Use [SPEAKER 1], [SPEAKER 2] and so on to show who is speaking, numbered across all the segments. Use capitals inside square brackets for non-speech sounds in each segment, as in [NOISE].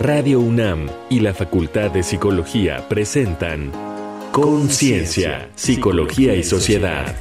[SPEAKER 1] Radio UNAM y la Facultad de Psicología presentan Conciencia, Psicología y Sociedad.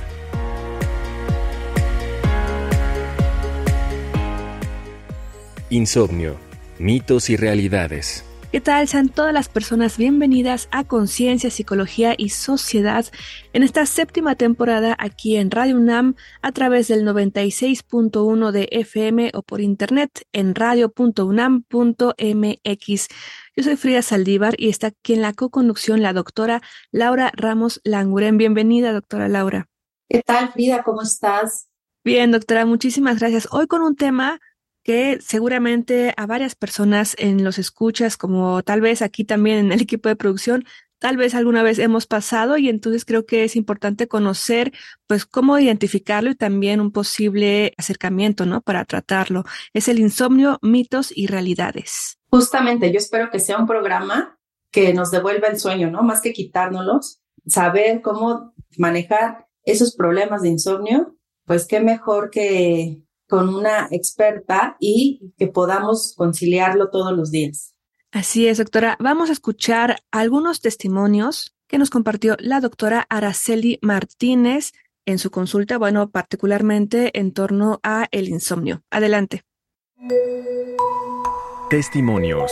[SPEAKER 1] Insomnio, mitos y realidades.
[SPEAKER 2] ¿Qué tal? Sean todas las personas bienvenidas a Conciencia, Psicología y Sociedad en esta séptima temporada aquí en Radio UNAM a través del 96.1 de FM o por internet en radio.unam.mx. Yo soy Frida Saldívar y está aquí en la co-conducción la doctora Laura Ramos Languren. Bienvenida, doctora Laura.
[SPEAKER 3] ¿Qué tal, Frida? ¿Cómo estás?
[SPEAKER 2] Bien, doctora, muchísimas gracias. Hoy con un tema que seguramente a varias personas en los escuchas, como tal vez aquí también en el [LAUGHS] equipo de producción, tal vez alguna vez hemos pasado y entonces creo que es importante conocer pues cómo identificarlo y también un posible acercamiento, ¿no? Para tratarlo. Es el insomnio, mitos y realidades.
[SPEAKER 3] Justamente, yo espero que sea un programa que nos devuelva el sueño, ¿no? Más que quitárnoslos, saber cómo manejar esos problemas de insomnio, pues qué mejor que con una experta y que podamos conciliarlo todos los días.
[SPEAKER 2] Así es, doctora. Vamos a escuchar algunos testimonios que nos compartió la doctora Araceli Martínez en su consulta, bueno, particularmente en torno a el insomnio. Adelante.
[SPEAKER 1] Testimonios.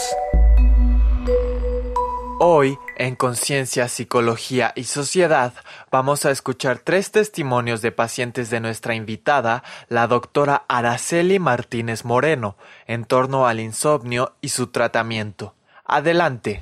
[SPEAKER 4] Hoy, en Conciencia, Psicología y Sociedad, vamos a escuchar tres testimonios de pacientes de nuestra invitada, la doctora Araceli Martínez Moreno, en torno al insomnio y su tratamiento. Adelante.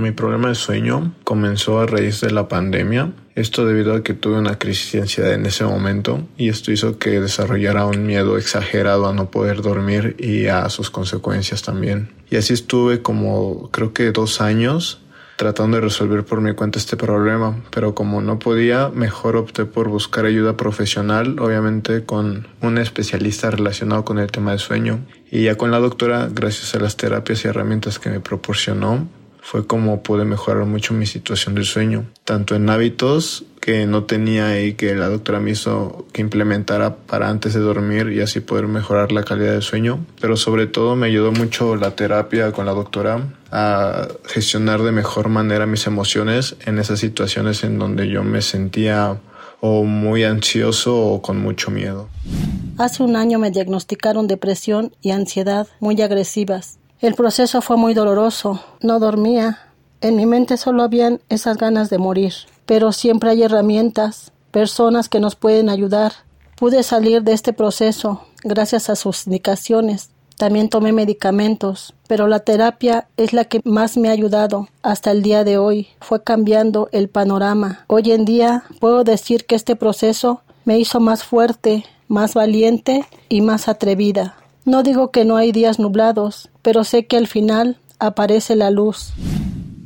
[SPEAKER 5] Mi problema de sueño comenzó a raíz de la pandemia. Esto debido a que tuve una crisis de ansiedad en ese momento y esto hizo que desarrollara un miedo exagerado a no poder dormir y a sus consecuencias también. Y así estuve como creo que dos años tratando de resolver por mi cuenta este problema, pero como no podía, mejor opté por buscar ayuda profesional, obviamente con un especialista relacionado con el tema de sueño. Y ya con la doctora, gracias a las terapias y herramientas que me proporcionó, fue como pude mejorar mucho mi situación del sueño, tanto en hábitos que no tenía y que la doctora me hizo que implementara para antes de dormir y así poder mejorar la calidad del sueño, pero sobre todo me ayudó mucho la terapia con la doctora a gestionar de mejor manera mis emociones en esas situaciones en donde yo me sentía o muy ansioso o con mucho miedo.
[SPEAKER 6] Hace un año me diagnosticaron depresión y ansiedad muy agresivas el proceso fue muy doloroso. No dormía. En mi mente solo habían esas ganas de morir. Pero siempre hay herramientas, personas que nos pueden ayudar. Pude salir de este proceso gracias a sus indicaciones. También tomé medicamentos, pero la terapia es la que más me ha ayudado hasta el día de hoy. Fue cambiando el panorama. Hoy en día puedo decir que este proceso me hizo más fuerte, más valiente y más atrevida. No digo que no hay días nublados, pero sé que al final aparece la luz.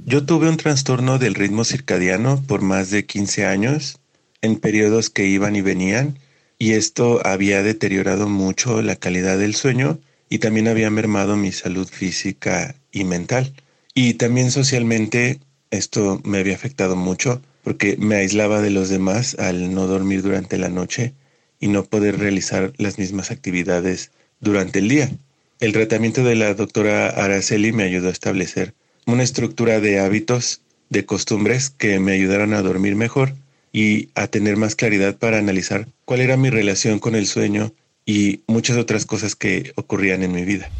[SPEAKER 7] Yo tuve un trastorno del ritmo circadiano por más de 15 años, en periodos que iban y venían, y esto había deteriorado mucho la calidad del sueño y también había mermado mi salud física y mental. Y también socialmente esto me había afectado mucho porque me aislaba de los demás al no dormir durante la noche y no poder realizar las mismas actividades durante el día. El tratamiento de la doctora Araceli me ayudó a establecer una estructura de hábitos, de costumbres que me ayudaron a dormir mejor y a tener más claridad para analizar cuál era mi relación con el sueño y muchas otras cosas que ocurrían en mi vida.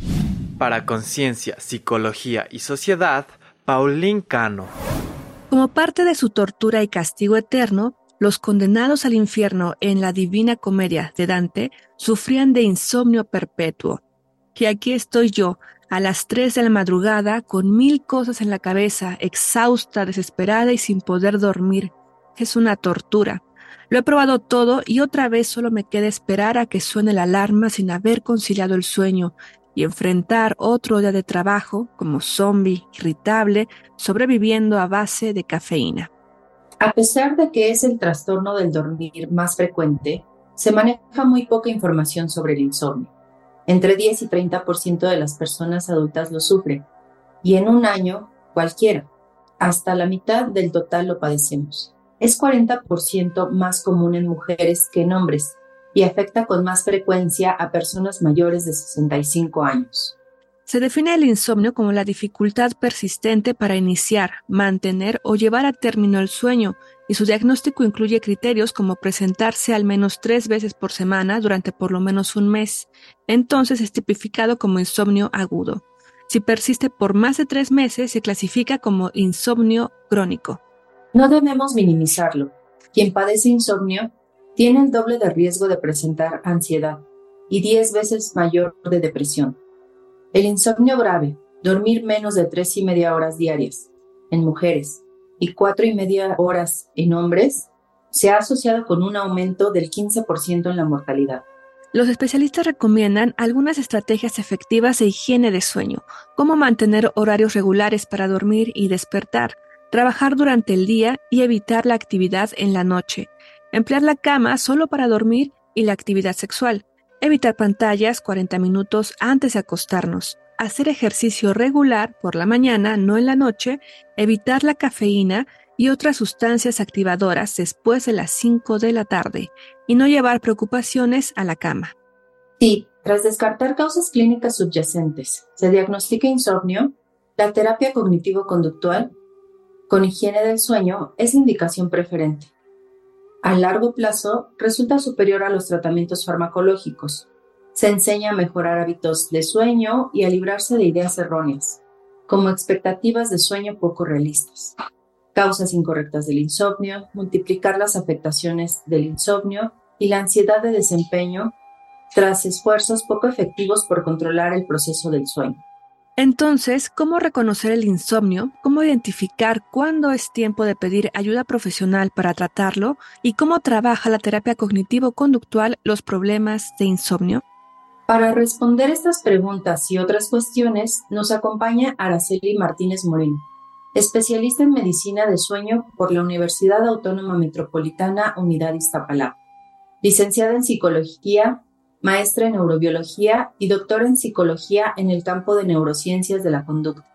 [SPEAKER 4] Para Conciencia, Psicología y Sociedad, Paulín Cano.
[SPEAKER 2] Como parte de su tortura y castigo eterno, los condenados al infierno en la Divina Comedia de Dante sufrían de insomnio perpetuo. Que aquí estoy yo, a las tres de la madrugada, con mil cosas en la cabeza, exhausta, desesperada y sin poder dormir. Es una tortura. Lo he probado todo y otra vez solo me queda esperar a que suene la alarma sin haber conciliado el sueño y enfrentar otro día de trabajo como zombie, irritable, sobreviviendo a base de cafeína.
[SPEAKER 3] A pesar de que es el trastorno del dormir más frecuente, se maneja muy poca información sobre el insomnio. Entre 10 y 30% de las personas adultas lo sufren y en un año cualquiera, hasta la mitad del total lo padecemos. Es 40% más común en mujeres que en hombres y afecta con más frecuencia a personas mayores de 65 años.
[SPEAKER 2] Se define el insomnio como la dificultad persistente para iniciar, mantener o llevar a término el sueño, y su diagnóstico incluye criterios como presentarse al menos tres veces por semana durante por lo menos un mes. Entonces es tipificado como insomnio agudo. Si persiste por más de tres meses, se clasifica como insomnio crónico.
[SPEAKER 3] No debemos minimizarlo. Quien padece insomnio tiene el doble de riesgo de presentar ansiedad y diez veces mayor de depresión. El insomnio grave, dormir menos de tres y media horas diarias en mujeres y cuatro y media horas en hombres, se ha asociado con un aumento del 15% en la mortalidad.
[SPEAKER 2] Los especialistas recomiendan algunas estrategias efectivas de higiene de sueño, como mantener horarios regulares para dormir y despertar, trabajar durante el día y evitar la actividad en la noche, emplear la cama solo para dormir y la actividad sexual, evitar pantallas 40 minutos antes de acostarnos, hacer ejercicio regular por la mañana, no en la noche, evitar la cafeína y otras sustancias activadoras después de las 5 de la tarde y no llevar preocupaciones a la cama.
[SPEAKER 3] Sí, tras descartar causas clínicas subyacentes, se diagnostica insomnio, la terapia cognitivo-conductual con higiene del sueño es indicación preferente. A largo plazo resulta superior a los tratamientos farmacológicos. Se enseña a mejorar hábitos de sueño y a librarse de ideas erróneas, como expectativas de sueño poco realistas, causas incorrectas del insomnio, multiplicar las afectaciones del insomnio y la ansiedad de desempeño tras esfuerzos poco efectivos por controlar el proceso del sueño.
[SPEAKER 2] Entonces, ¿cómo reconocer el insomnio? ¿Cómo identificar cuándo es tiempo de pedir ayuda profesional para tratarlo? ¿Y cómo trabaja la terapia cognitivo-conductual los problemas de insomnio?
[SPEAKER 3] Para responder estas preguntas y otras cuestiones, nos acompaña Araceli Martínez Moreno, especialista en medicina de sueño por la Universidad Autónoma Metropolitana Unidad Iztapalapa, licenciada en psicología maestra en neurobiología y doctora en psicología en el campo de neurociencias de la conducta,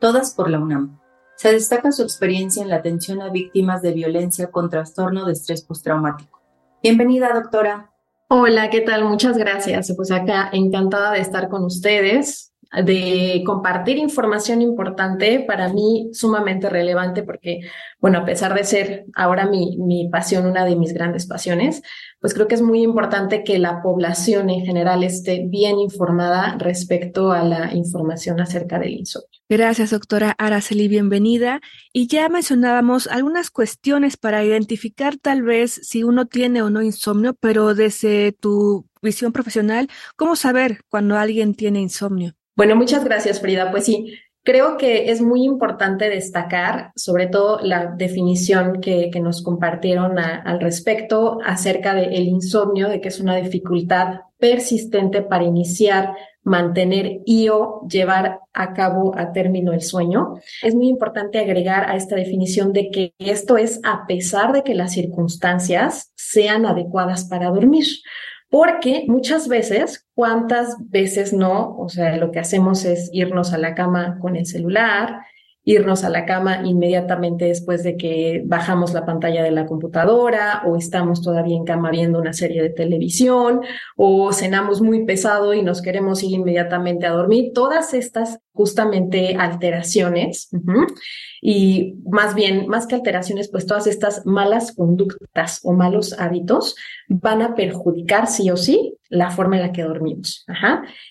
[SPEAKER 3] todas por la UNAM. Se destaca su experiencia en la atención a víctimas de violencia con trastorno de estrés postraumático. Bienvenida, doctora.
[SPEAKER 8] Hola, ¿qué tal? Muchas gracias. Pues acá encantada de estar con ustedes de compartir información importante, para mí sumamente relevante porque, bueno, a pesar de ser ahora mi, mi pasión, una de mis grandes pasiones, pues creo que es muy importante que la población en general esté bien informada respecto a la información acerca del insomnio.
[SPEAKER 2] Gracias, doctora Araceli, bienvenida. Y ya mencionábamos algunas cuestiones para identificar tal vez si uno tiene o no insomnio, pero desde tu visión profesional, ¿cómo saber cuando alguien tiene insomnio?
[SPEAKER 8] Bueno, muchas gracias, Frida. Pues sí, creo que es muy importante destacar sobre todo la definición que, que nos compartieron al respecto acerca del insomnio, de que es una dificultad persistente para iniciar, mantener y o llevar a cabo a término el sueño. Es muy importante agregar a esta definición de que esto es a pesar de que las circunstancias sean adecuadas para dormir. Porque muchas veces, ¿cuántas veces no? O sea, lo que hacemos es irnos a la cama con el celular, irnos a la cama inmediatamente después de que bajamos la pantalla de la computadora o estamos todavía en cama viendo una serie de televisión o cenamos muy pesado y nos queremos ir inmediatamente a dormir. Todas estas justamente alteraciones y más bien, más que alteraciones, pues todas estas malas conductas o malos hábitos van a perjudicar sí o sí la forma en la que dormimos.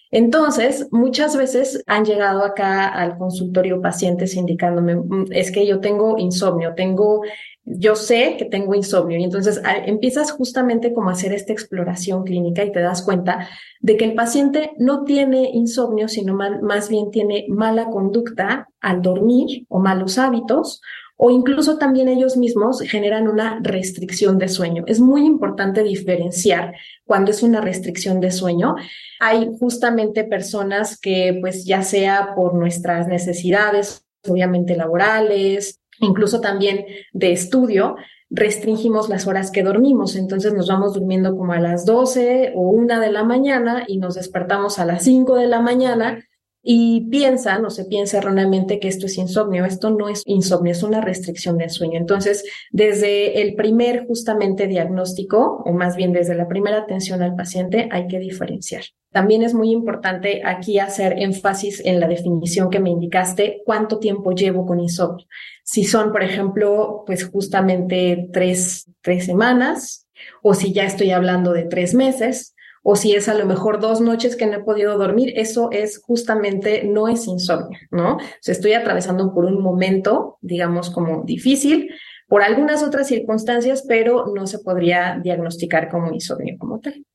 [SPEAKER 8] Entonces, muchas veces han llegado acá al consultorio pacientes indicándome, mm, es que yo tengo insomnio, tengo yo sé que tengo insomnio y entonces empiezas justamente como a hacer esta exploración clínica y te das cuenta de que el paciente no tiene insomnio, sino más bien tiene mala conducta al dormir o malos hábitos o incluso también ellos mismos generan una restricción de sueño. Es muy importante diferenciar cuando es una restricción de sueño. Hay justamente personas que pues ya sea por nuestras necesidades, obviamente laborales, incluso también de estudio, restringimos las horas que dormimos. Entonces nos vamos durmiendo como a las 12 o 1 de la mañana y nos despertamos a las 5 de la mañana y piensan o se piensa erróneamente que esto es insomnio. Esto no es insomnio, es una restricción del sueño. Entonces, desde el primer justamente diagnóstico, o más bien desde la primera atención al paciente, hay que diferenciar. También es muy importante aquí hacer énfasis en la definición que me indicaste, cuánto tiempo llevo con insomnio. Si son, por ejemplo, pues justamente tres, tres semanas, o si ya estoy hablando de tres meses, o si es a lo mejor dos noches que no he podido dormir, eso es justamente, no es insomnio, ¿no? O sea, estoy atravesando por un momento, digamos, como difícil, por algunas otras circunstancias, pero no se podría diagnosticar como insomnio como tal.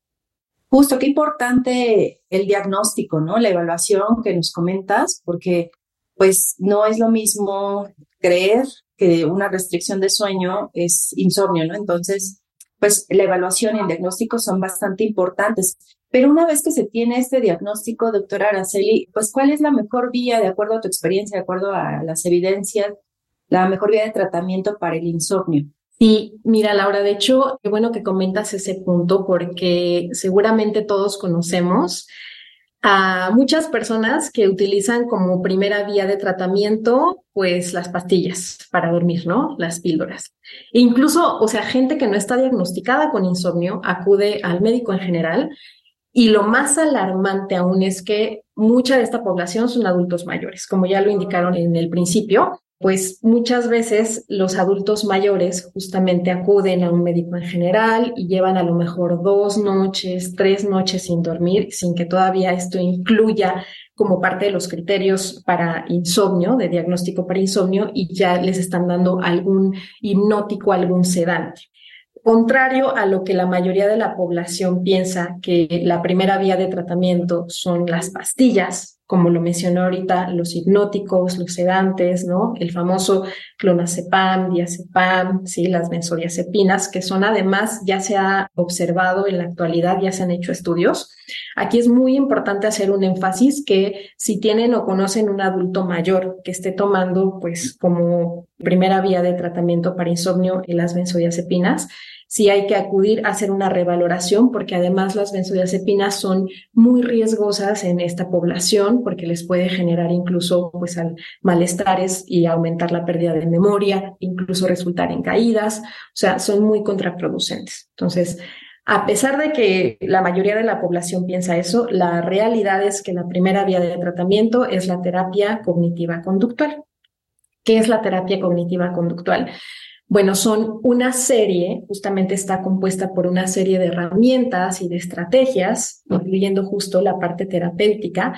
[SPEAKER 3] Justo, qué importante el diagnóstico, ¿no? La evaluación que nos comentas, porque pues no es lo mismo creer que una restricción de sueño es insomnio, ¿no? Entonces, pues la evaluación y el diagnóstico son bastante importantes. Pero una vez que se tiene este diagnóstico, doctora Araceli, pues ¿cuál es la mejor vía, de acuerdo a tu experiencia, de acuerdo a las evidencias, la mejor vía de tratamiento para el insomnio?
[SPEAKER 8] Sí, mira, Laura, de hecho, qué bueno que comentas ese punto porque seguramente todos conocemos a muchas personas que utilizan como primera vía de tratamiento, pues las pastillas para dormir, ¿no? Las píldoras. E incluso, o sea, gente que no está diagnosticada con insomnio acude al médico en general. Y lo más alarmante aún es que mucha de esta población son adultos mayores, como ya lo indicaron en el principio pues muchas veces los adultos mayores justamente acuden a un médico en general y llevan a lo mejor dos noches, tres noches sin dormir, sin que todavía esto incluya como parte de los criterios para insomnio, de diagnóstico para insomnio, y ya les están dando algún hipnótico, algún sedante. Contrario a lo que la mayoría de la población piensa que la primera vía de tratamiento son las pastillas, como lo mencionó ahorita, los hipnóticos, los sedantes, ¿no? El famoso clonazepam, diazepam, sí, las benzodiazepinas, que son además, ya se ha observado en la actualidad, ya se han hecho estudios. Aquí es muy importante hacer un énfasis que si tienen o conocen un adulto mayor que esté tomando, pues, como primera vía de tratamiento para insomnio las benzodiazepinas, si hay que acudir a hacer una revaloración, porque además las benzodiazepinas son muy riesgosas en esta población, porque les puede generar incluso pues, malestares y aumentar la pérdida de memoria, incluso resultar en caídas, o sea, son muy contraproducentes. Entonces, a pesar de que la mayoría de la población piensa eso, la realidad es que la primera vía de tratamiento es la terapia cognitiva conductual. ¿Qué es la terapia cognitiva conductual? Bueno, son una serie, justamente está compuesta por una serie de herramientas y de estrategias, incluyendo justo la parte terapéutica,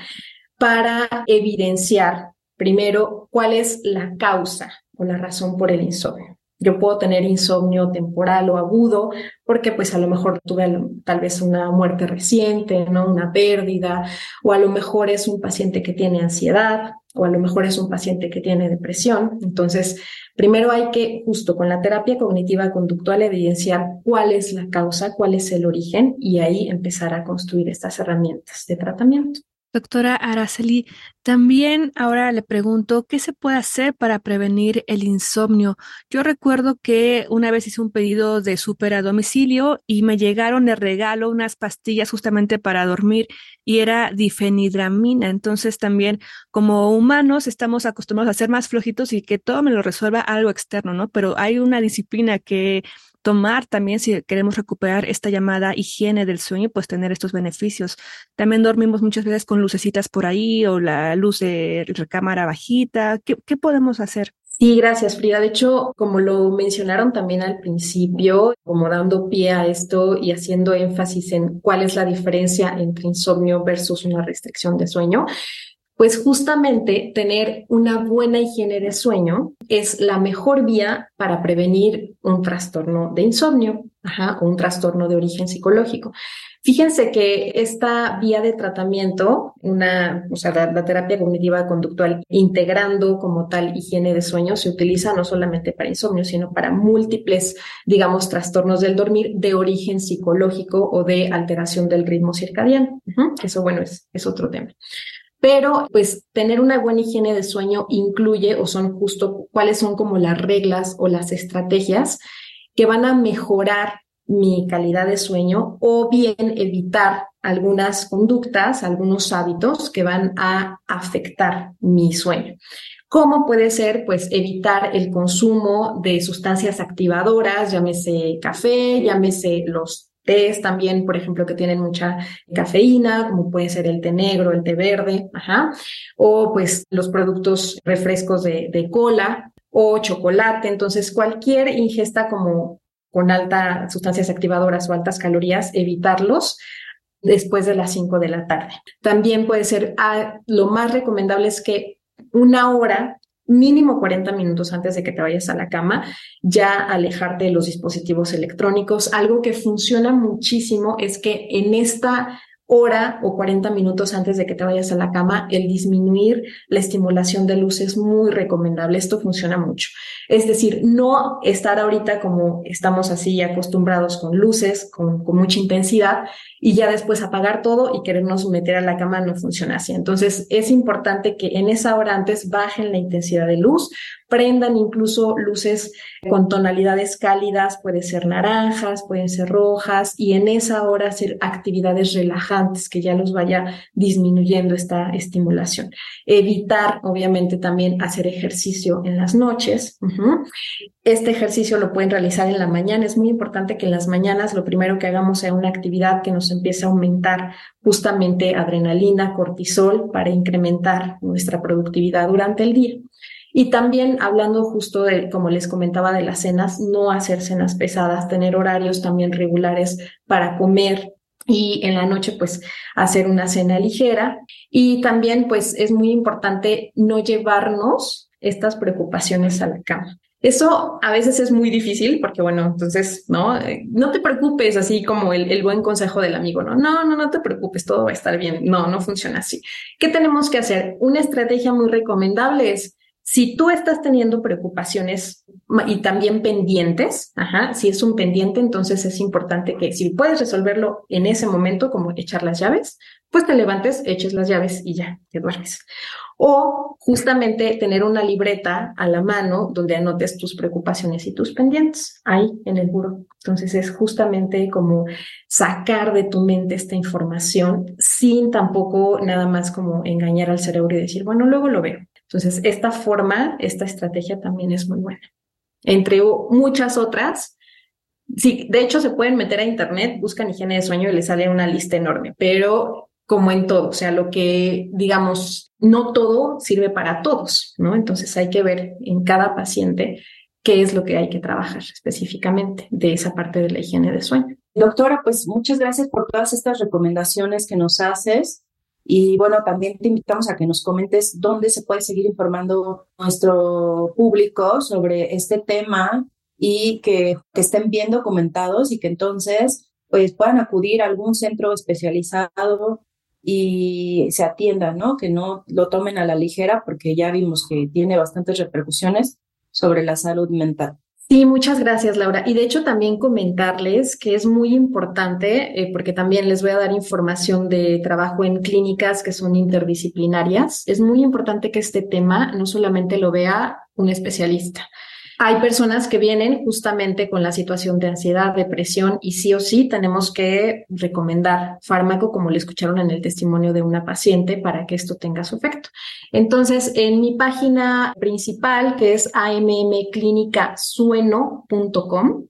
[SPEAKER 8] para evidenciar primero cuál es la causa o la razón por el insomnio. Yo puedo tener insomnio temporal o agudo porque pues a lo mejor tuve tal vez una muerte reciente, ¿no? Una pérdida, o a lo mejor es un paciente que tiene ansiedad, o a lo mejor es un paciente que tiene depresión. Entonces, primero hay que, justo con la terapia cognitiva conductual, evidenciar cuál es la causa, cuál es el origen y ahí empezar a construir estas herramientas de tratamiento.
[SPEAKER 2] Doctora Araceli, también ahora le pregunto, ¿qué se puede hacer para prevenir el insomnio? Yo recuerdo que una vez hice un pedido de súper a domicilio y me llegaron de regalo unas pastillas justamente para dormir y era difenidramina. Entonces también como humanos estamos acostumbrados a ser más flojitos y que todo me lo resuelva algo externo, ¿no? Pero hay una disciplina que tomar también si queremos recuperar esta llamada higiene del sueño, pues tener estos beneficios. También dormimos muchas veces con lucecitas por ahí o la luz de recámara bajita. ¿Qué, qué podemos hacer?
[SPEAKER 8] Sí, gracias, Frida. De hecho, como lo mencionaron también al principio, como dando pie a esto y haciendo énfasis en cuál es la diferencia entre insomnio versus una restricción de sueño, pues justamente tener una buena higiene de sueño es la mejor vía para prevenir un trastorno de insomnio o un trastorno de origen psicológico. Fíjense que esta vía de tratamiento, una, o sea, la, terapia cognitiva conductual, integrando como tal higiene de sueño, se utiliza no solamente para insomnio, sino para múltiples, digamos, trastornos del dormir de origen psicológico o de alteración del ritmo circadiano. Eso, bueno, es, es otro tema. Pero pues tener una buena higiene de sueño incluye o son justo cuáles son como las reglas o las estrategias que van a mejorar mi calidad de sueño o bien evitar algunas conductas, algunos hábitos que van a afectar mi sueño. ¿Cómo puede ser? Pues evitar el consumo de sustancias activadoras, llámese café, llámese los tés también, por ejemplo, que tienen mucha cafeína, como puede ser el té negro, el té verde, o pues los productos refrescos de, de cola o chocolate. Entonces, cualquier ingesta como con altas sustancias activadoras o altas calorías, evitarlos después de las 5 de la tarde. También puede ser, ah, lo más recomendable es que una hora, mínimo 40 minutos antes de que te vayas a la cama, ya alejarte de los dispositivos electrónicos. Algo que funciona muchísimo es que en esta hora o 40 minutos antes de que te vayas a la cama, el disminuir la estimulación de luz es muy recomendable. Esto funciona mucho. Es decir, no estar ahorita como estamos así acostumbrados con luces, con, con mucha intensidad y ya después apagar todo y querernos meter a la cama no funciona así. Entonces es importante que en esa hora antes bajen la intensidad de luz prendan incluso luces con tonalidades cálidas, puede ser naranjas, pueden ser rojas, y en esa hora hacer actividades relajantes que ya los vaya disminuyendo esta estimulación. Evitar, obviamente, también hacer ejercicio en las noches. Este ejercicio lo pueden realizar en la mañana. Es muy importante que en las mañanas lo primero que hagamos sea una actividad que nos empiece a aumentar justamente adrenalina, cortisol, para incrementar nuestra productividad durante el día. Y también hablando justo de, como les comentaba, de las cenas, no hacer cenas pesadas, tener horarios también regulares para comer y en la noche pues hacer una cena ligera. Y también pues es muy importante no llevarnos estas preocupaciones a la cama. Eso a veces es muy difícil porque, bueno, entonces, ¿no? No te preocupes, así como el, el, buen consejo del amigo, ¿no? No, no, no te preocupes, todo va a estar bien. No, no funciona así. ¿Qué tenemos que hacer? Una estrategia muy recomendable es si tú estás teniendo preocupaciones y también pendientes, si es un pendiente, entonces es importante que si puedes resolverlo en ese momento, como echar las llaves, pues te levantes, eches las llaves y ya, te duermes. O justamente tener una libreta a la mano donde anotes tus preocupaciones y tus pendientes ahí en el buro. Entonces es justamente como sacar de tu mente esta información sin tampoco nada más como engañar al cerebro y decir, bueno, luego lo veo. Entonces, esta forma, esta estrategia también es muy buena. Entre muchas otras, sí, de hecho se pueden meter a internet, buscan higiene de sueño y les sale una lista enorme, pero como en todo, o sea, lo que digamos, no todo sirve para todos, ¿no? Entonces hay que ver en cada paciente qué es lo que hay que trabajar específicamente de esa parte de la higiene de sueño.
[SPEAKER 3] Doctora, pues muchas gracias por todas estas recomendaciones que nos haces. Y bueno, también te invitamos a que nos comentes dónde se puede seguir informando nuestro público sobre este tema y que, estén bien documentados y que entonces pues puedan acudir a algún centro especializado y se atiendan, ¿no? Que no lo tomen a la ligera porque ya vimos que tiene bastantes repercusiones sobre la salud mental.
[SPEAKER 8] Sí, muchas gracias, Laura. Y de hecho también comentarles que es muy importante, eh, porque también les voy a dar información de trabajo en clínicas que son interdisciplinarias. Es muy importante que este tema no solamente lo vea un especialista, hay personas que vienen justamente con la situación de ansiedad, depresión y sí o sí tenemos que recomendar fármaco, como le escucharon en el testimonio de una paciente, para que esto tenga su efecto. Entonces, en mi página principal, que es ammclinicasueno.com,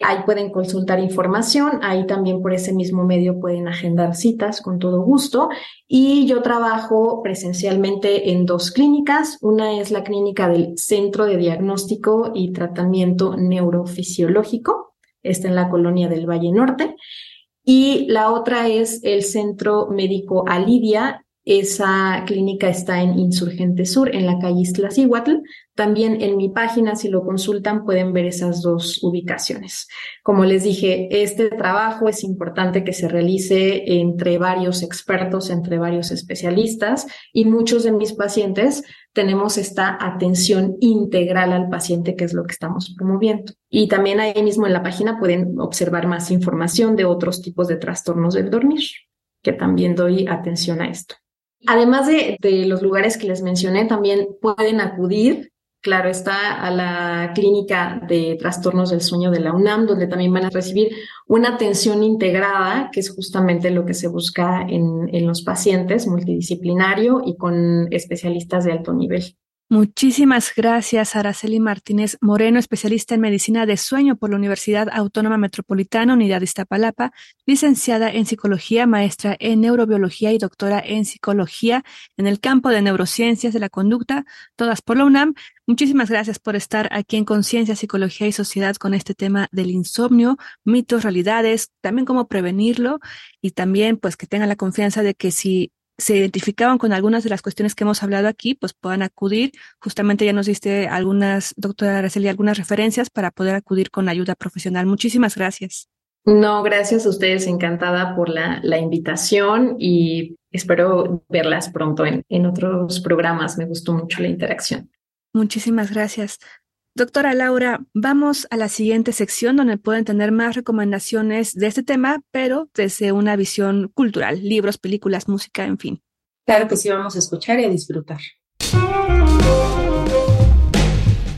[SPEAKER 8] Ahí pueden consultar información, ahí también por ese mismo medio pueden agendar citas con todo gusto. Y yo trabajo presencialmente en dos clínicas. Una es la clínica del Centro de Diagnóstico y Tratamiento Neurofisiológico, está en la colonia del Valle Norte. Y la otra es el Centro Médico Alidia esa clínica está en Insurgente Sur, en la calle Iztaccíhuatl. También en mi página, si lo consultan, pueden ver esas dos ubicaciones. Como les dije, este trabajo es importante que se realice entre varios expertos, entre varios especialistas y muchos de mis pacientes tenemos esta atención integral al paciente, que es lo que estamos promoviendo. Y también ahí mismo en la página pueden observar más información de otros tipos de trastornos del dormir, que también doy atención a esto. Además de, los lugares que les mencioné, también pueden acudir claro está, a la clínica de trastornos del sueño de la UNAM, donde también van a recibir una atención integrada, que es justamente lo que se busca en, en los pacientes, multidisciplinario y con especialistas de alto nivel.
[SPEAKER 2] Muchísimas gracias, Araceli Martínez Moreno, especialista en medicina de sueño por la Universidad Autónoma Metropolitana, Unidad de Iztapalapa, licenciada en psicología, maestra en neurobiología y doctora en psicología en el campo de neurociencias de la conducta, todas por la UNAM. Muchísimas gracias por estar aquí en Conciencia, Psicología y Sociedad con este tema del insomnio, mitos, realidades, también cómo prevenirlo y también pues que tengan la confianza de que si se identificaban con algunas de las cuestiones que hemos hablado aquí, pues puedan acudir. Justamente ya nos diste algunas, doctora Araceli, algunas referencias para poder acudir con ayuda profesional. Muchísimas gracias.
[SPEAKER 8] No, gracias a ustedes, encantada por la, la invitación y espero verlas pronto en, en otros programas. Me gustó mucho la interacción.
[SPEAKER 2] Muchísimas gracias. Doctora Laura, vamos a la siguiente sección donde pueden tener más recomendaciones de este tema, pero desde una visión cultural, libros, películas, música, en fin.
[SPEAKER 3] Claro que sí, vamos a escuchar y a disfrutar.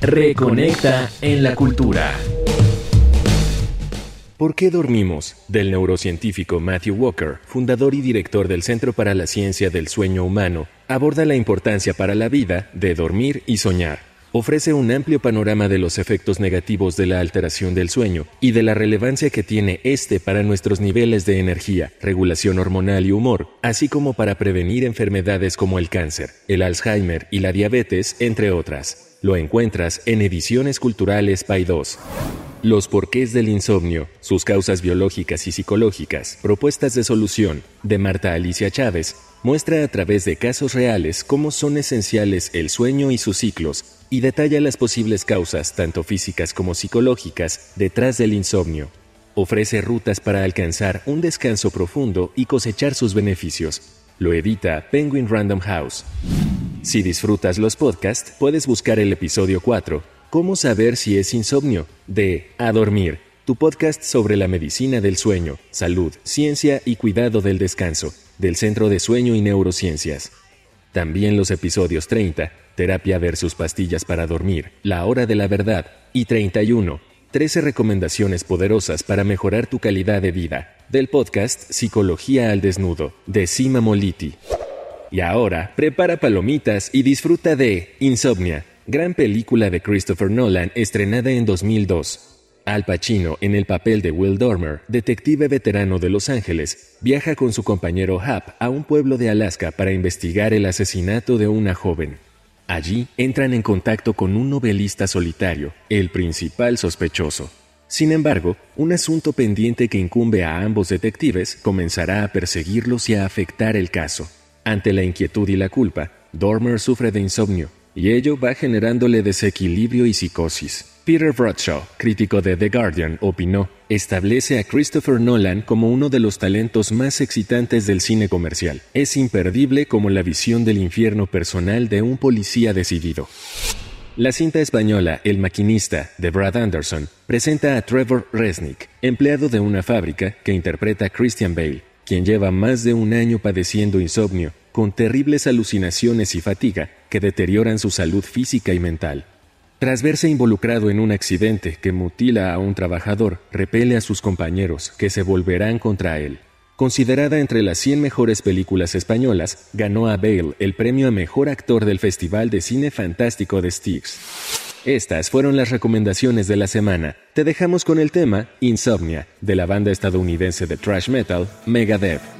[SPEAKER 1] Reconecta en la cultura. ¿Por qué dormimos? Del neurocientífico Matthew Walker, fundador y director del Centro para la Ciencia del Sueño Humano, aborda la importancia para la vida de dormir y soñar ofrece un amplio panorama de los efectos negativos de la alteración del sueño y de la relevancia que tiene este para nuestros niveles de energía, regulación hormonal y humor, así como para prevenir enfermedades como el cáncer, el Alzheimer y la diabetes, entre otras. Lo encuentras en Ediciones Culturales Pay 2. Los porqués del insomnio, sus causas biológicas y psicológicas, propuestas de solución, de Marta Alicia Chávez, muestra a través de casos reales cómo son esenciales el sueño y sus ciclos, y detalla las posibles causas, tanto físicas como psicológicas, detrás del insomnio. Ofrece rutas para alcanzar un descanso profundo y cosechar sus beneficios. Lo edita Penguin Random House. Si disfrutas los podcasts, puedes buscar el episodio 4, Cómo saber si es insomnio, de A Dormir, tu podcast sobre la medicina del sueño, salud, ciencia y cuidado del descanso del Centro de Sueño y Neurociencias. También los episodios 30, Terapia versus pastillas para dormir, La hora de la verdad, y 31, 13 recomendaciones poderosas para mejorar tu calidad de vida, del podcast Psicología al Desnudo, de Sima Moliti. Y ahora, prepara palomitas y disfruta de Insomnia, gran película de Christopher Nolan estrenada en 2002. Al Pacino, en el papel de Will Dormer, detective veterano de Los Ángeles, viaja con su compañero Hap a un pueblo de Alaska para investigar el asesinato de una joven. Allí entran en contacto con un novelista solitario, el principal sospechoso. Sin embargo, un asunto pendiente que incumbe a ambos detectives comenzará a perseguirlos y a afectar el caso. Ante la inquietud y la culpa, Dormer sufre de insomnio, y ello va generándole desequilibrio y psicosis. Peter Bradshaw, crítico de The Guardian, opinó, establece a Christopher Nolan como uno de los talentos más excitantes del cine comercial. Es imperdible como la visión del infierno personal de un policía decidido. La cinta española El maquinista de Brad Anderson presenta a Trevor Resnick, empleado de una fábrica que interpreta a Christian Bale, quien lleva más de un año padeciendo insomnio, con terribles alucinaciones y fatiga que deterioran su salud física y mental. Tras verse involucrado en un accidente que mutila a un trabajador, repele a sus compañeros, que se volverán contra él. Considerada entre las 100 mejores películas españolas, ganó a Bale el premio a Mejor Actor del Festival de Cine Fantástico de Styx. Estas fueron las recomendaciones de la semana. Te dejamos con el tema Insomnia, de la banda estadounidense de thrash metal Megadeth.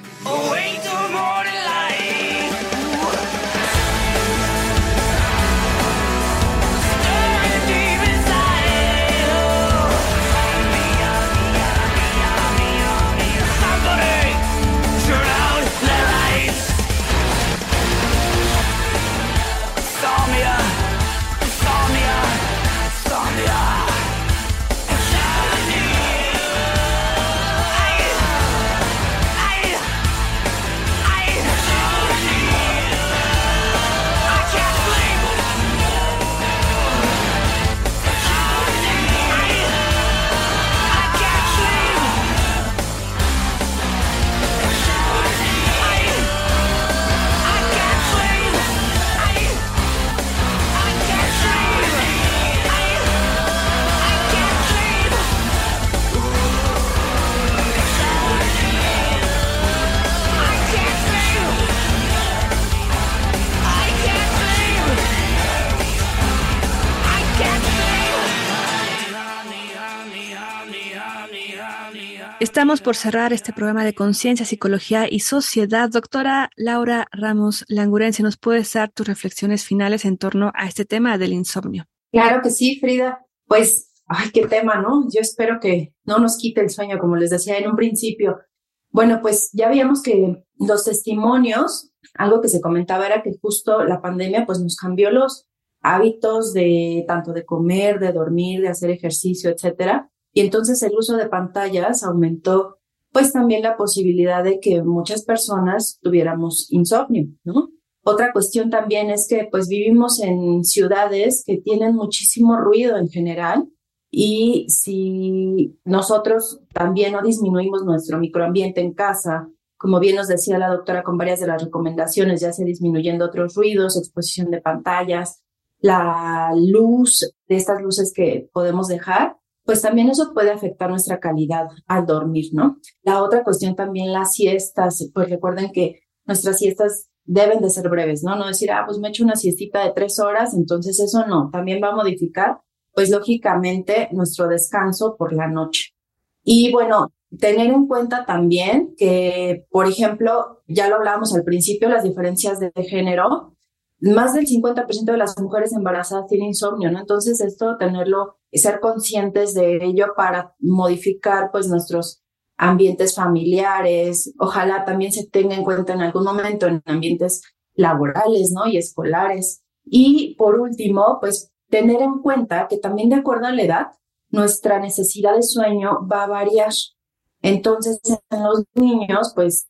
[SPEAKER 2] Estamos por cerrar este programa de conciencia, psicología y sociedad. Doctora Laura Ramos Langurense, ¿nos puedes dar tus reflexiones finales en torno a este tema del insomnio?
[SPEAKER 3] Claro que sí, Frida. Pues, ay, qué tema, ¿no? Yo espero que no nos quite el sueño, como les decía en un principio. Bueno, pues ya veíamos que los testimonios, algo que se comentaba era que justo la pandemia pues nos cambió los hábitos de tanto de comer, de dormir, de hacer ejercicio, etcétera. Y entonces el uso de pantallas aumentó pues también la posibilidad de que muchas personas tuviéramos insomnio, ¿no? Otra cuestión también es que pues vivimos en ciudades que tienen muchísimo ruido en general y si nosotros también no disminuimos nuestro microambiente en casa, como bien nos decía la doctora con varias de las recomendaciones, ya sea disminuyendo otros ruidos, exposición de pantallas, la luz de estas luces que podemos dejar, pues también eso puede afectar nuestra calidad al dormir, ¿no? La otra cuestión también las siestas, pues recuerden que nuestras siestas deben de ser breves, ¿no? No decir, ah, pues me echo una siestita de tres horas, entonces eso no, también va a modificar, pues lógicamente, nuestro descanso por la noche. Y bueno, tener en cuenta también que, por ejemplo, ya lo hablábamos al principio, las diferencias de género, más del 50% de las mujeres embarazadas tienen insomnio, ¿no? Entonces esto, tenerlo, ser conscientes de ello para modificar pues nuestros ambientes familiares, ojalá también se tenga en cuenta en algún momento en ambientes laborales, ¿no? Y escolares. Y por último, pues tener en cuenta que también de acuerdo a la edad, nuestra necesidad de sueño va a variar. Entonces, en los niños, pues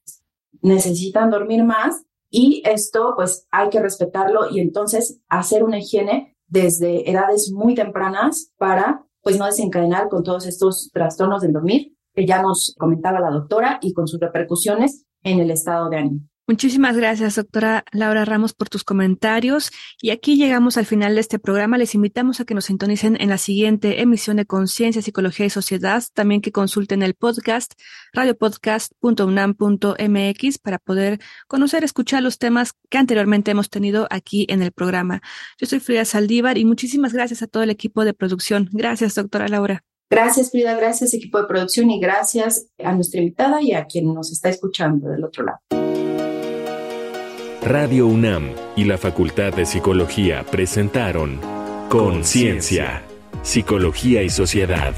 [SPEAKER 3] necesitan dormir más y esto pues hay que respetarlo y entonces hacer una higiene desde edades muy tempranas para pues no desencadenar con todos estos trastornos del dormir que ya nos comentaba la doctora y con sus repercusiones en el estado de ánimo.
[SPEAKER 2] Muchísimas gracias, doctora Laura Ramos, por tus comentarios. Y aquí llegamos al final de este programa. Les invitamos a que nos sintonicen en la siguiente emisión de Conciencia, Psicología y Sociedad. También que consulten el podcast radiopodcast.unam.mx para poder conocer, escuchar los temas que anteriormente hemos tenido aquí en el programa. Yo soy Frida Saldívar y muchísimas gracias a todo el equipo de producción. Gracias, doctora Laura.
[SPEAKER 3] Gracias, Frida. Gracias, equipo de producción y gracias a nuestra invitada y a quien nos está escuchando del otro lado.
[SPEAKER 1] Radio UNAM y la Facultad de Psicología presentaron Conciencia, Psicología y Sociedad.